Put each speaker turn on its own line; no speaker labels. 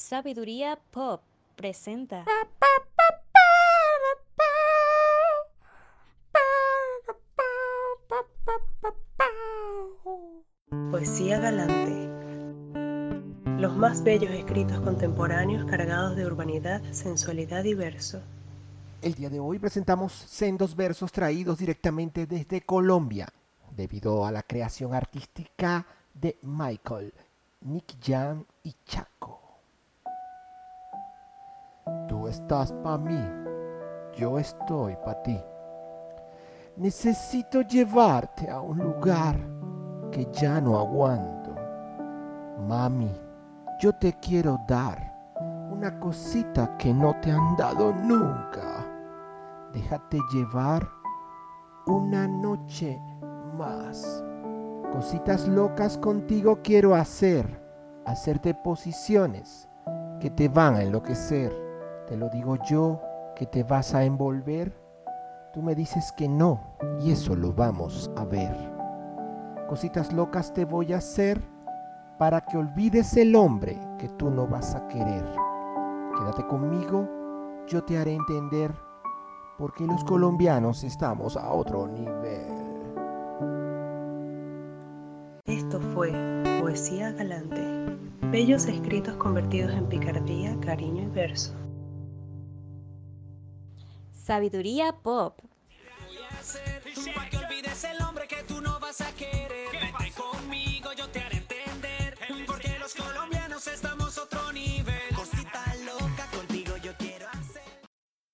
Sabiduría Pop presenta.
Poesía galante. Los más bellos escritos contemporáneos cargados de urbanidad, sensualidad y verso.
El día de hoy presentamos sendos versos traídos directamente desde Colombia, debido a la creación artística de Michael, Nick Jan y Chaco. Estás para mí, yo estoy para ti. Necesito llevarte a un lugar que ya no aguanto. Mami, yo te quiero dar una cosita que no te han dado nunca. Déjate llevar una noche más. Cositas locas contigo quiero hacer, hacerte posiciones que te van a enloquecer. Te lo digo yo, que te vas a envolver. Tú me dices que no, y eso lo vamos a ver. Cositas locas te voy a hacer para que olvides el hombre que tú no vas a querer. Quédate conmigo, yo te haré entender porque los colombianos estamos a otro nivel.
Esto fue Poesía Galante. Bellos escritos convertidos en picardía, cariño y verso.
Sabiduría Pop.